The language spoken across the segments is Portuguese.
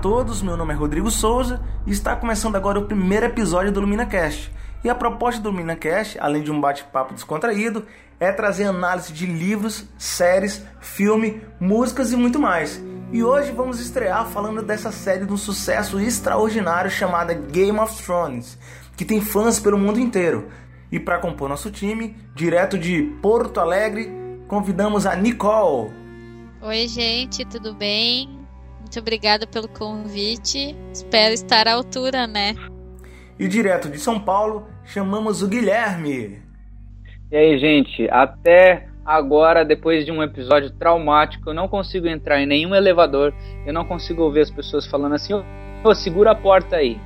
todos, meu nome é Rodrigo Souza e está começando agora o primeiro episódio do LuminaCast. E a proposta do LuminaCast, além de um bate-papo descontraído, é trazer análise de livros, séries, filme, músicas e muito mais. E hoje vamos estrear falando dessa série de um sucesso extraordinário chamada Game of Thrones, que tem fãs pelo mundo inteiro. E para compor nosso time, direto de Porto Alegre, convidamos a Nicole. Oi, gente, tudo bem? Muito obrigada pelo convite. Espero estar à altura, né? E direto de São Paulo, chamamos o Guilherme. E aí, gente, até agora, depois de um episódio traumático, eu não consigo entrar em nenhum elevador, eu não consigo ouvir as pessoas falando assim: ô, oh, segura a porta aí.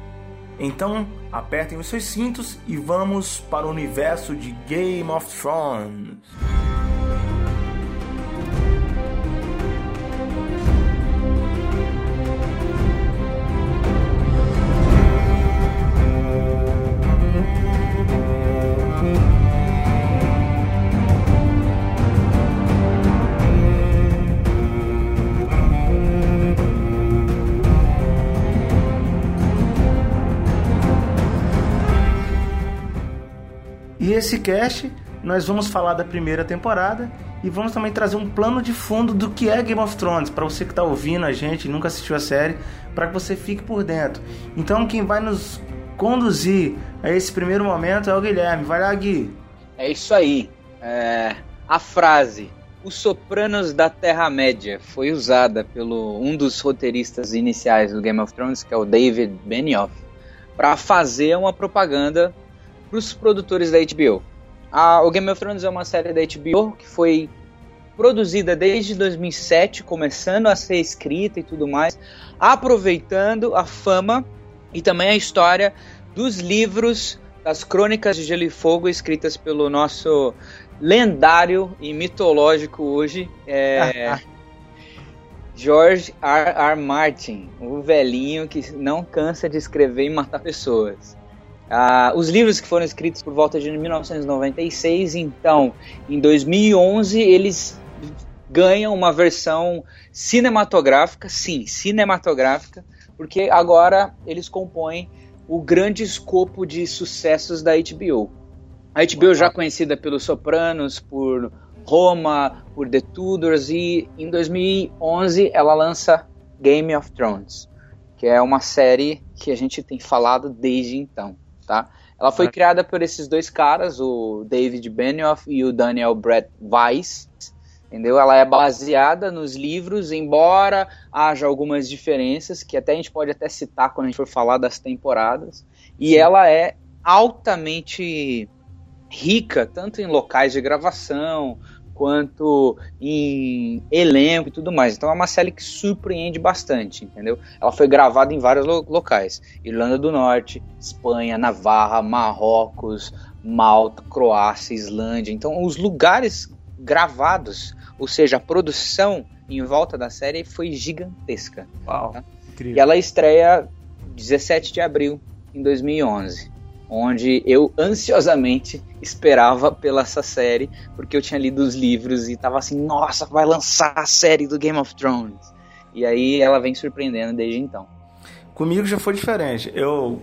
Então, apertem os seus cintos e vamos para o universo de Game of Thrones. E esse cast nós vamos falar da primeira temporada e vamos também trazer um plano de fundo do que é Game of Thrones para você que está ouvindo a gente e nunca assistiu a série, para que você fique por dentro. Então quem vai nos conduzir a esse primeiro momento é o Guilherme. Vai lá, Gui. É isso aí. É... A frase os Sopranos da Terra-média foi usada pelo um dos roteiristas iniciais do Game of Thrones, que é o David Benioff, para fazer uma propaganda para os produtores da HBO. A, o Game of Thrones é uma série da HBO que foi produzida desde 2007, começando a ser escrita e tudo mais, aproveitando a fama e também a história dos livros das Crônicas de Gelo e Fogo escritas pelo nosso lendário e mitológico hoje é, George R. R. Martin, o velhinho que não cansa de escrever e matar pessoas. Uh, os livros que foram escritos por volta de 1996, então, em 2011, eles ganham uma versão cinematográfica, sim, cinematográfica, porque agora eles compõem o grande escopo de sucessos da HBO. A HBO já conhecida pelos Sopranos, por Roma, por The Tudors e em 2011 ela lança Game of Thrones, que é uma série que a gente tem falado desde então tá? Ela foi criada por esses dois caras, o David Benioff e o Daniel Brett Weiss, entendeu? Ela é baseada nos livros, embora haja algumas diferenças, que até a gente pode até citar quando a gente for falar das temporadas, e Sim. ela é altamente rica, tanto em locais de gravação, quanto em elenco e tudo mais. Então é uma série que surpreende bastante, entendeu? Ela foi gravada em vários lo locais: Irlanda do Norte, Espanha, Navarra, Marrocos, Malta, Croácia, Islândia. Então os lugares gravados, ou seja, a produção em volta da série foi gigantesca. Uau, tá? E ela estreia 17 de abril em 2011 onde eu ansiosamente esperava pela essa série, porque eu tinha lido os livros e tava assim, nossa, vai lançar a série do Game of Thrones. E aí ela vem surpreendendo desde então. Comigo já foi diferente. Eu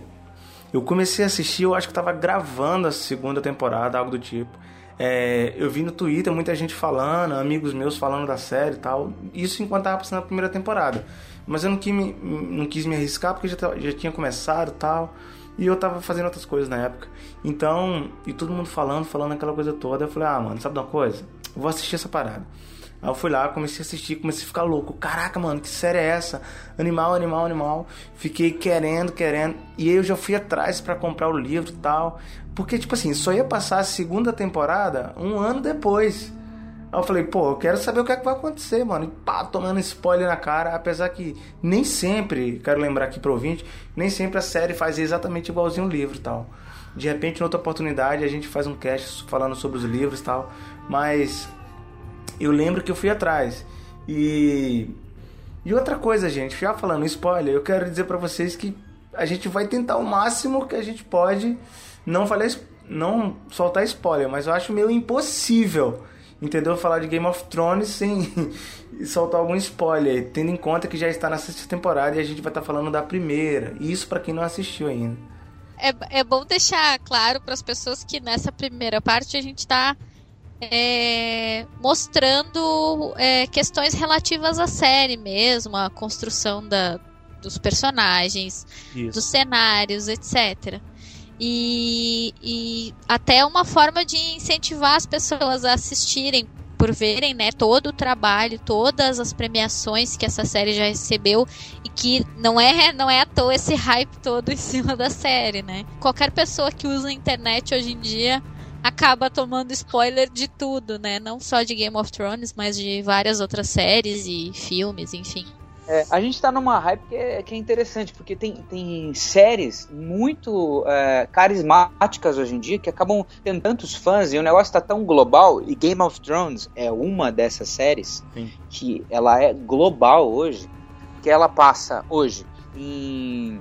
eu comecei a assistir, eu acho que tava gravando a segunda temporada, algo do tipo. É, eu vi no Twitter muita gente falando, amigos meus falando da série e tal. Isso enquanto tava passando a primeira temporada. Mas eu não quis me, não quis me arriscar porque já, já tinha começado e tal. E eu tava fazendo outras coisas na época. Então, e todo mundo falando, falando aquela coisa toda. Eu falei, ah, mano, sabe de uma coisa? Eu vou assistir essa parada. Aí eu fui lá, comecei a assistir, comecei a ficar louco. Caraca, mano, que série é essa? Animal, animal, animal. Fiquei querendo, querendo. E aí eu já fui atrás para comprar o livro e tal. Porque, tipo assim, só ia passar a segunda temporada um ano depois. Aí eu falei, pô, eu quero saber o que é que vai acontecer, mano. E pá, tomando spoiler na cara. Apesar que nem sempre, quero lembrar aqui pro ouvinte, nem sempre a série faz exatamente igualzinho o livro e tal. De repente, em outra oportunidade, a gente faz um cast falando sobre os livros e tal. Mas eu lembro que eu fui atrás. E. E outra coisa, gente, já falando spoiler, eu quero dizer para vocês que a gente vai tentar o máximo que a gente pode não falar, não soltar spoiler, mas eu acho meio impossível entendeu? Falar de Game of Thrones sem soltar algum spoiler, tendo em conta que já está na sexta temporada e a gente vai estar tá falando da primeira. Isso para quem não assistiu ainda. É, é bom deixar claro para as pessoas que nessa primeira parte a gente está é, mostrando é, questões relativas à série mesmo, a construção da, dos personagens, Isso. dos cenários, etc. E, e até uma forma de incentivar as pessoas a assistirem por verem né, todo o trabalho, todas as premiações que essa série já recebeu e que não é, não é à toa esse hype todo em cima da série, né? Qualquer pessoa que usa a internet hoje em dia acaba tomando spoiler de tudo, né? Não só de Game of Thrones, mas de várias outras séries e filmes, enfim. É, a gente tá numa hype que é, que é, interessante, porque tem, tem séries muito é, carismáticas hoje em dia que acabam tendo tantos fãs e o negócio tá tão global. E Game of Thrones é uma dessas séries Sim. que ela é global hoje, que ela passa hoje em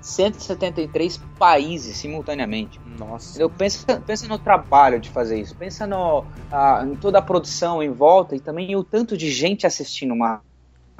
173 países simultaneamente. Nossa. Eu penso, pensa no trabalho de fazer isso, pensa no, em toda a produção em volta e também o tanto de gente assistindo uma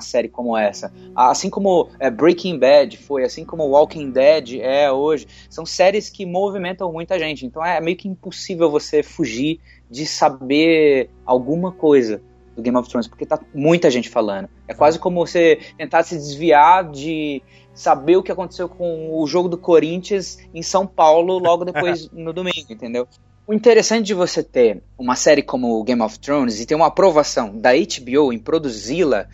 série como essa. Assim como é, Breaking Bad foi, assim como Walking Dead é hoje, são séries que movimentam muita gente. Então é meio que impossível você fugir de saber alguma coisa do Game of Thrones, porque tá muita gente falando. É quase como você tentar se desviar de saber o que aconteceu com o jogo do Corinthians em São Paulo logo depois no domingo, entendeu? O interessante de você ter uma série como Game of Thrones e ter uma aprovação da HBO em produzi-la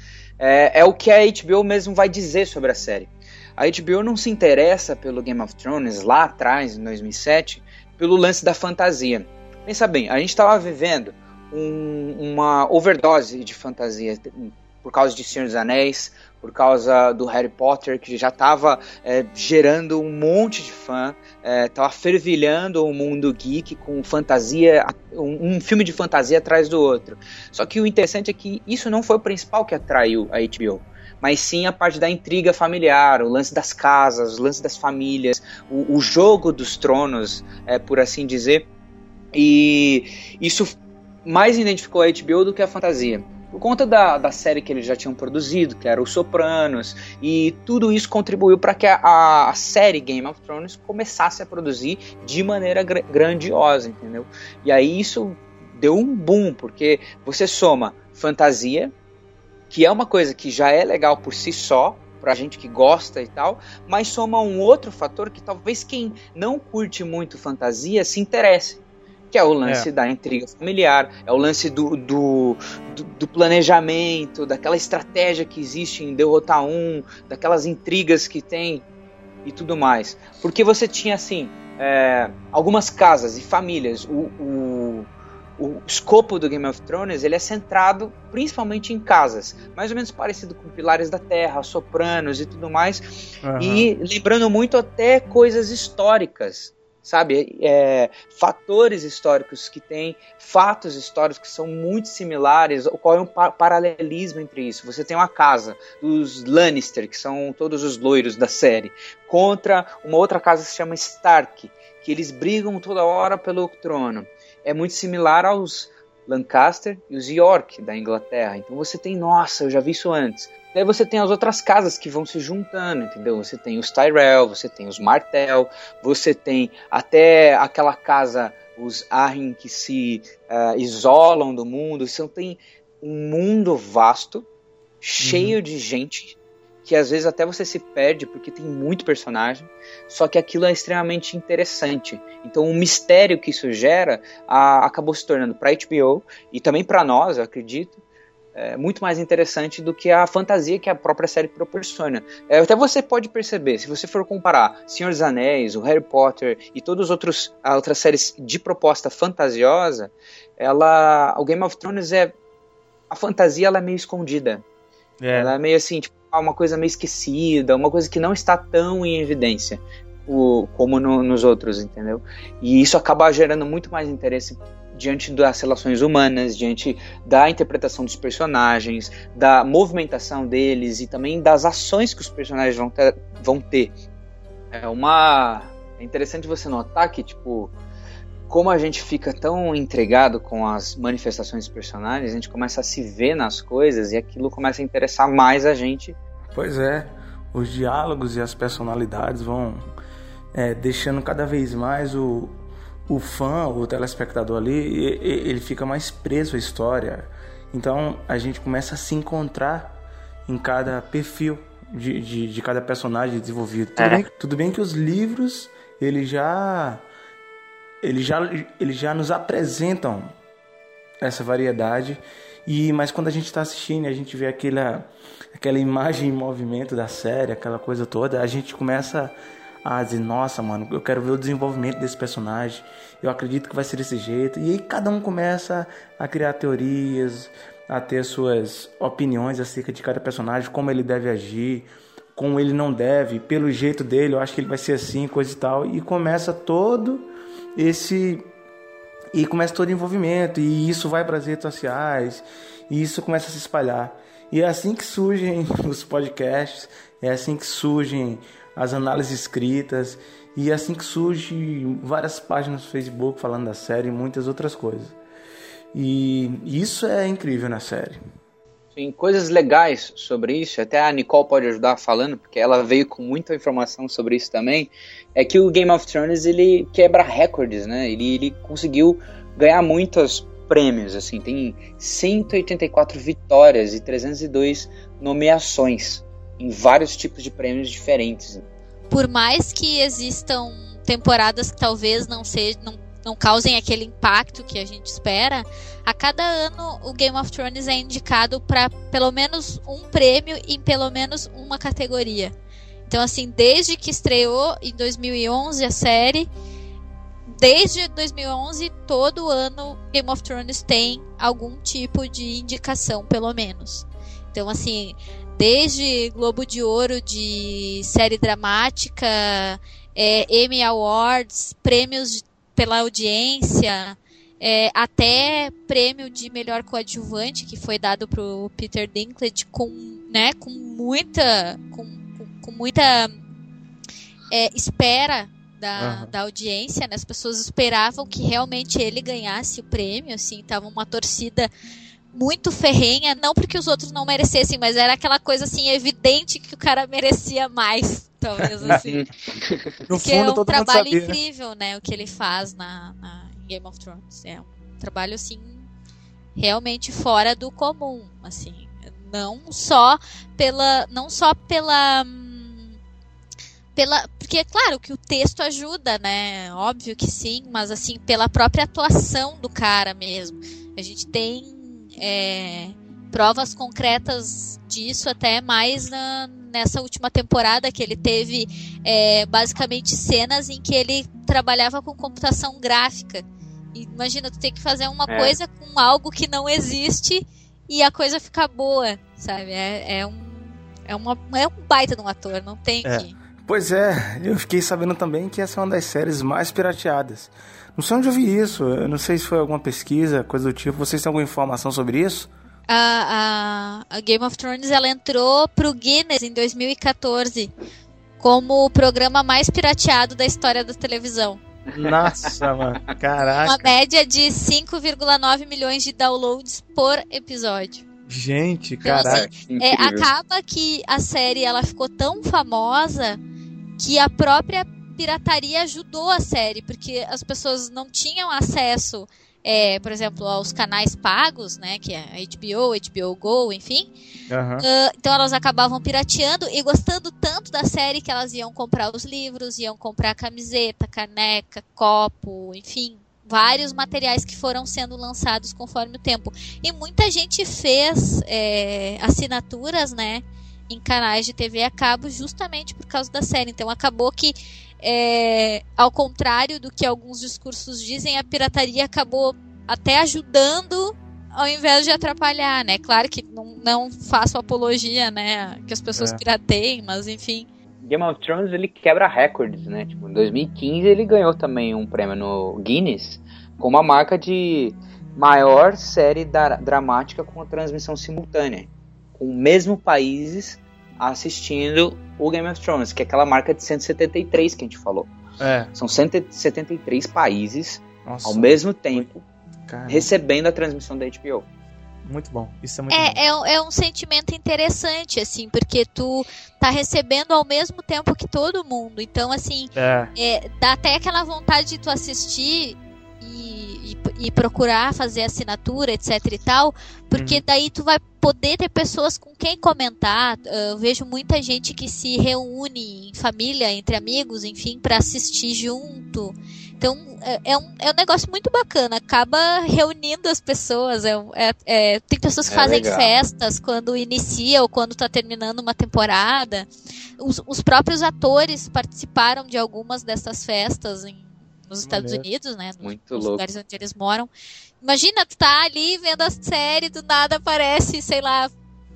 é, é o que a HBO mesmo vai dizer sobre a série. A HBO não se interessa pelo Game of Thrones lá atrás, em 2007, pelo lance da fantasia. Pensa bem, a gente estava vivendo um, uma overdose de fantasia por causa de Senhor dos Anéis, por causa do Harry Potter, que já estava é, gerando um monte de fã, estava é, fervilhando o mundo geek com fantasia, um, um, filme de fantasia atrás do outro. Só que o interessante é que isso não foi o principal que atraiu a HBO mas sim a parte da intriga familiar, o lance das casas, o lance das famílias, o, o jogo dos tronos, é, por assim dizer. E isso mais identificou a HBO do que a fantasia por conta da, da série que eles já tinham produzido, que era Os Sopranos, e tudo isso contribuiu para que a, a, série Game of Thrones começasse a produzir de maneira gr grandiosa, entendeu? E aí isso deu um boom, porque você soma fantasia, que é uma coisa que já é legal por si só, pra gente que gosta e tal, mas soma um outro fator que talvez quem não curte muito fantasia se interesse que é o lance é. da intriga familiar, é o lance do, do, do, do, planejamento, daquela estratégia que existe em derrotar um, daquelas intrigas que tem e tudo mais. Porque você tinha, assim, é, algumas casas e famílias, o, o, o escopo do Game of Thrones ele é centrado principalmente em casas, mais ou menos parecido com Pilares da Terra, Sopranos e tudo mais, uhum. e lembrando muito até coisas históricas sabe? É, fatores históricos que têm fatos históricos que são muito similares, ocorre um paralelismo entre isso. Você tem uma casa dos Lannister, que são todos os loiros da série, contra uma outra casa que se chama Stark, que eles brigam toda hora pelo trono. É muito similar aos Lancaster e os York da Inglaterra. Então você tem, nossa, eu já vi isso antes. Daí você tem as outras casas que vão se juntando, entendeu? Você tem os Tyrell, você tem os Martell, você tem até aquela casa, os Arryn, que se uh, isolam do mundo. Você tem um mundo vasto, cheio uhum. de gente, que às vezes até você se perde porque tem muito personagem, só que aquilo é extremamente interessante. Então o mistério que isso gera a, acabou se tornando para HBO e também para nós, eu acredito, é, muito mais interessante do que a fantasia que a própria série proporciona. É, até você pode perceber, se você for comparar Senhor dos Anéis, o Harry Potter e todas as outras, outras séries de proposta fantasiosa, ela, o Game of Thrones é a fantasia ela é meio escondida. É. Ela é meio assim, tipo, uma coisa meio esquecida, uma coisa que não está tão em evidência o, como no, nos outros, entendeu? E isso acaba gerando muito mais interesse diante das relações humanas, diante da interpretação dos personagens, da movimentação deles e também das ações que os personagens vão ter. Vão ter. É uma é interessante você notar que tipo como a gente fica tão entregado com as manifestações dos personagens, a gente começa a se ver nas coisas e aquilo começa a interessar mais a gente. Pois é, os diálogos e as personalidades vão é, deixando cada vez mais o, o fã, o telespectador ali, ele fica mais preso à história. Então a gente começa a se encontrar em cada perfil de, de, de cada personagem desenvolvido. Tudo, é. bem, tudo bem que os livros ele já ele já eles já nos apresentam essa variedade. E mas quando a gente está assistindo a gente vê aquela aquela imagem em movimento da série aquela coisa toda a gente começa a dizer nossa mano eu quero ver o desenvolvimento desse personagem. Eu acredito que vai ser desse jeito. E aí cada um começa a criar teorias a ter suas opiniões acerca de cada personagem como ele deve agir como ele não deve pelo jeito dele eu acho que ele vai ser assim coisa e tal. E começa todo esse e começa todo o envolvimento e isso vai para as redes sociais e isso começa a se espalhar. E é assim que surgem os podcasts é assim que surgem as análises escritas e é assim que surgem várias páginas no Facebook falando da série e muitas outras coisas. E isso é incrível na série Sim, coisas legais sobre isso, até a Nicole pode ajudar falando, porque ela veio com muita informação sobre isso também, é que o Game of Thrones ele quebra recordes, né? Ele, ele conseguiu ganhar muitos prêmios, assim, tem 184 vitórias e 302 nomeações em vários tipos de prêmios diferentes. Por mais que existam temporadas que talvez não sejam, não não causem aquele impacto que a gente espera, a cada ano o Game of Thrones é indicado para pelo menos um prêmio em pelo menos uma categoria. Então, assim, desde que estreou em 2011 a série, desde 2011, todo ano Game of Thrones tem algum tipo de indicação, pelo menos. Então, assim, desde Globo de Ouro de série dramática, é, Emmy Awards, prêmios pela audiência, é, até prêmio de melhor coadjuvante que foi dado pro Peter Dinklage com, né, com muita, com, com, com muita é, espera da, uhum. da audiência, né? As pessoas esperavam que realmente ele ganhasse o prêmio, assim, tava uma torcida muito ferrenha, não porque os outros não merecessem, mas era aquela coisa assim evidente que o cara merecia mais talvez assim. no Porque fundo, é um trabalho sabia, incrível, né? O que ele faz na, na Game of Thrones. É um trabalho, assim, realmente fora do comum, assim. Não só pela. Não só pela. Pela, porque é claro que o texto ajuda, né? Óbvio que sim, mas assim, pela própria atuação do cara mesmo. A gente tem é, provas concretas disso até mais na, nessa última temporada que ele teve é, basicamente cenas em que ele trabalhava com computação gráfica. Imagina, tu tem que fazer uma é. coisa com algo que não existe e a coisa ficar boa, sabe? É, é, um, é, uma, é um baita de um ator, não tem é. que. Pois é, eu fiquei sabendo também que essa é uma das séries mais pirateadas. Não sei onde eu vi isso, eu não sei se foi alguma pesquisa, coisa do tipo. Vocês têm alguma informação sobre isso? a, a, a Game of Thrones ela entrou pro Guinness em 2014 como o programa mais pirateado da história da televisão. Nossa, mano, caraca. Uma média de 5,9 milhões de downloads por episódio. Gente, então, assim, caraca. Assim, é, acaba que a série ela ficou tão famosa que a própria pirataria ajudou a série, porque as pessoas não tinham acesso é, por exemplo, aos canais pagos, né, que é HBO, HBO Go, enfim. Uhum. Uh, então elas acabavam pirateando e gostando tanto da série que elas iam comprar os livros, iam comprar camiseta, caneca, copo, enfim, vários materiais que foram sendo lançados conforme o tempo. E muita gente fez é, assinaturas, né, em canais de TV a cabo justamente por causa da série. Então acabou que é, ao contrário do que alguns discursos dizem, a pirataria acabou até ajudando ao invés de atrapalhar, né? Claro que não, não faço apologia, né, que as pessoas é. pirateiem, mas enfim. Game of Thrones ele quebra recordes, né? Tipo, em 2015 ele ganhou também um prêmio no Guinness com uma marca de maior série da, dramática com a transmissão simultânea, com mesmo países assistindo o Game of Thrones, que é aquela marca de 173 que a gente falou. É. São 173 países Nossa. Ao mesmo tempo, recebendo a transmissão da HBO. Muito bom. Isso é muito é, bom. É, um, é um sentimento interessante, assim, porque tu tá recebendo ao mesmo tempo que todo mundo. Então, assim, é. É, dá até aquela vontade de tu assistir e, e, procurar fazer assinatura, etc e tal, porque uhum. daí tu vai poder ter pessoas com quem comentar. Eu vejo muita gente que se reúne em família, entre amigos, enfim, para assistir junto. Então é, é, um, é um negócio muito bacana, acaba reunindo as pessoas. É, é, é tem pessoas que é fazem legal. festas quando inicia ou quando está terminando uma temporada. Os, os, próprios atores participaram de algumas dessas festas em, nos Estados Unidos, né? Nos, muito louco. lugares onde eles moram. Imagina, tu tá ali vendo a série, do nada aparece, sei lá,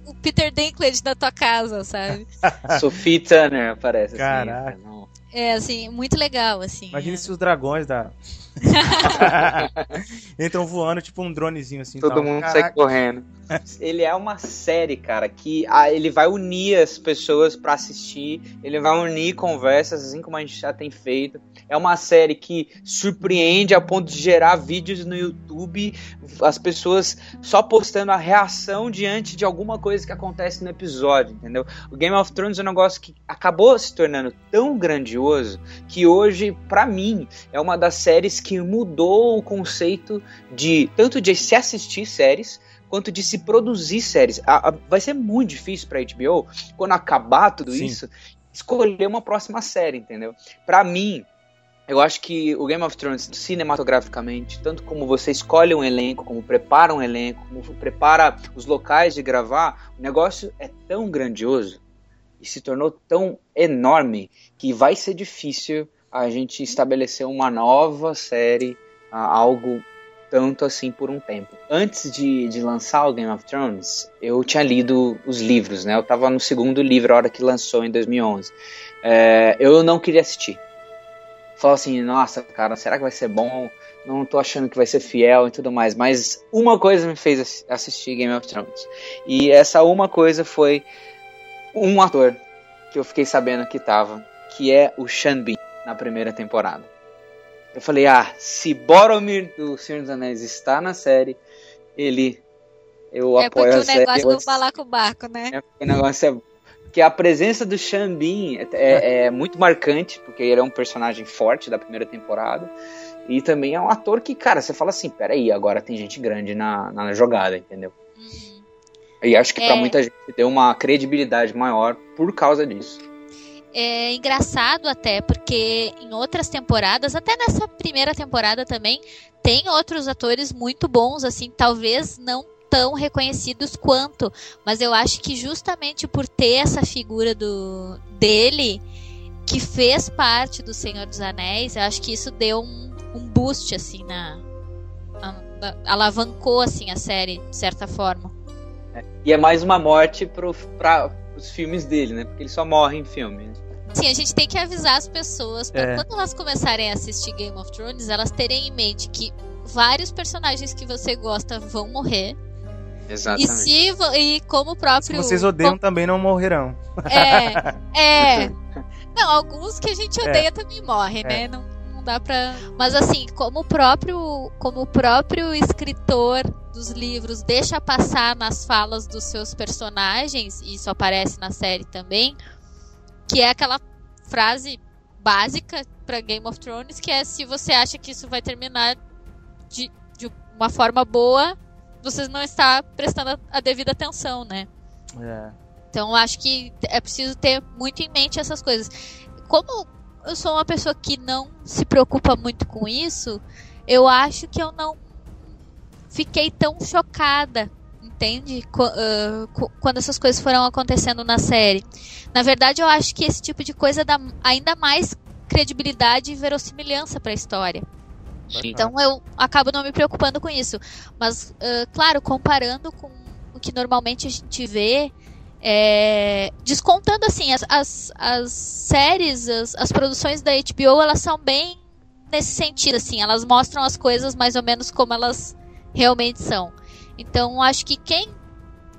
o Peter Dinklage na tua casa, sabe? Sophie Turner aparece. Assim, Caraca. Assim, é, assim, muito legal, assim. Imagina é. se os dragões da. Entram voando, tipo um dronezinho assim. Todo tal. mundo Caraca. sai correndo. ele é uma série, cara, que ah, ele vai unir as pessoas para assistir, ele vai unir conversas, assim como a gente já tem feito. É uma série que surpreende a ponto de gerar vídeos no YouTube, as pessoas só postando a reação diante de alguma coisa que acontece no episódio, entendeu? O Game of Thrones é um negócio que acabou se tornando tão grandioso que hoje, para mim, é uma das séries que mudou o conceito de tanto de se assistir séries quanto de se produzir séries. A, a, vai ser muito difícil para HBO quando acabar tudo Sim. isso escolher uma próxima série, entendeu? Para mim, eu acho que o Game of Thrones, cinematograficamente, tanto como você escolhe um elenco, como prepara um elenco, como prepara os locais de gravar, o negócio é tão grandioso e se tornou tão enorme que vai ser difícil a gente estabelecer uma nova série, algo tanto assim por um tempo. Antes de, de lançar o Game of Thrones, eu tinha lido os livros, né? Eu tava no segundo livro, a hora que lançou, em 2011. É, eu não queria assistir falo assim, nossa, cara, será que vai ser bom? Não tô achando que vai ser fiel e tudo mais. Mas uma coisa me fez assistir Game of Thrones. E essa uma coisa foi um ator que eu fiquei sabendo que tava, que é o Sean Bean, na primeira temporada. Eu falei, ah, se Boromir do Senhor dos Anéis está na série, ele. Eu é apoio a série. É porque o negócio do balacobaco, né? É, o negócio é que a presença do Xambin é, é, é, muito marcante, porque ele é um personagem forte da primeira temporada. E também é um ator que, cara, você fala assim, peraí, agora tem gente grande na, na jogada, entendeu? Uhum. E acho que é... para muita gente deu uma credibilidade maior por causa disso. É engraçado até, porque em outras temporadas, até nessa primeira temporada também, tem outros atores muito bons, assim, talvez não tão reconhecidos quanto, mas eu acho que justamente por ter essa figura do dele que fez parte do Senhor dos Anéis, eu acho que isso deu um, um boost assim na a, alavancou assim a série de certa forma. É, e é mais uma morte para os filmes dele, né? Porque ele só morre em filme. Né? Sim, a gente tem que avisar as pessoas para é. quando elas começarem a assistir Game of Thrones, elas terem em mente que vários personagens que você gosta vão morrer Exatamente. E, se, e como o próprio. Se vocês odeiam, como... também não morrerão. É. É. não, alguns que a gente odeia é. também morrem, né? é. né? Não, não dá pra. Mas assim, como o próprio, como o próprio escritor dos livros deixa passar nas falas dos seus personagens, e isso aparece na série também, que é aquela frase básica para Game of Thrones, que é se você acha que isso vai terminar de, de uma forma boa, você não está prestando a devida atenção, né? É. Então acho que é preciso ter muito em mente essas coisas. Como eu sou uma pessoa que não se preocupa muito com isso, eu acho que eu não fiquei tão chocada, entende? Quando essas coisas foram acontecendo na série. Na verdade, eu acho que esse tipo de coisa dá ainda mais credibilidade e verossimilhança para a história. Então eu acabo não me preocupando com isso. Mas, uh, claro, comparando com o que normalmente a gente vê, é, descontando assim, as, as, as séries, as, as produções da HBO, elas são bem nesse sentido, assim, elas mostram as coisas mais ou menos como elas realmente são. Então, acho que quem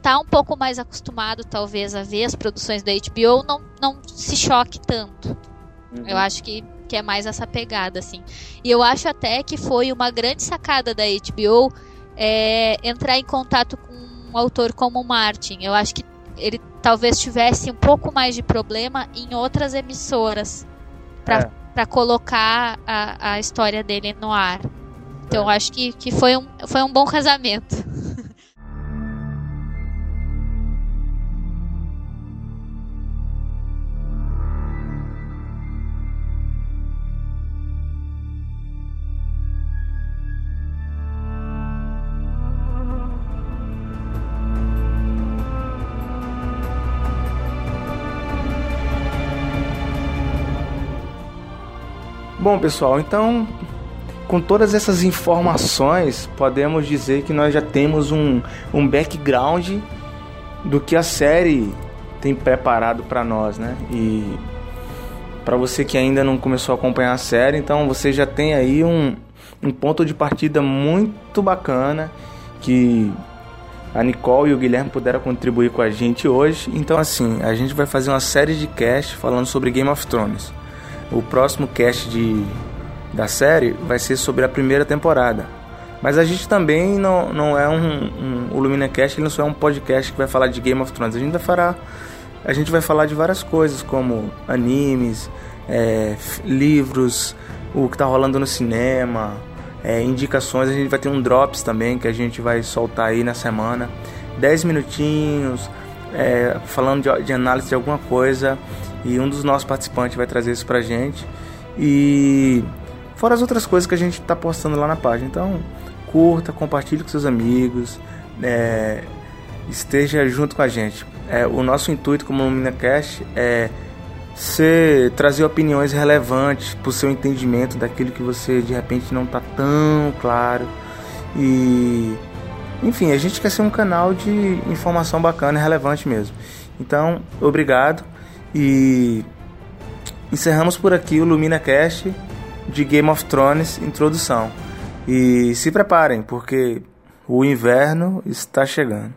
tá um pouco mais acostumado, talvez, a ver as produções da HBO, não, não se choque tanto. Uhum. Eu acho que que é mais essa pegada, assim. E eu acho até que foi uma grande sacada da HBO é, entrar em contato com um autor como o Martin. Eu acho que ele talvez tivesse um pouco mais de problema em outras emissoras para é. colocar a, a história dele no ar. Então é. acho que, que foi, um, foi um bom casamento. Bom, pessoal, então com todas essas informações, podemos dizer que nós já temos um, um background do que a série tem preparado para nós, né? E para você que ainda não começou a acompanhar a série, então você já tem aí um, um ponto de partida muito bacana que a Nicole e o Guilherme puderam contribuir com a gente hoje. Então, assim, a gente vai fazer uma série de cast falando sobre Game of Thrones. O próximo cast de, da série vai ser sobre a primeira temporada. Mas a gente também não, não é um, um o LuminaCast, ele não só é um podcast que vai falar de Game of Thrones. A gente vai falar, a gente vai falar de várias coisas, como animes, é, livros, o que está rolando no cinema, é, indicações. A gente vai ter um drops também que a gente vai soltar aí na semana. 10 minutinhos, é, falando de, de análise de alguma coisa e um dos nossos participantes vai trazer isso pra gente. E fora as outras coisas que a gente está postando lá na página. Então, curta, compartilhe com seus amigos, é, esteja junto com a gente. É, o nosso intuito como LuminaCast é ser, trazer opiniões relevantes para o seu entendimento daquilo que você de repente não está tão claro. E enfim, a gente quer ser um canal de informação bacana e relevante mesmo. Então, obrigado. E encerramos por aqui o Lumina Cast de Game of Thrones introdução. E se preparem, porque o inverno está chegando.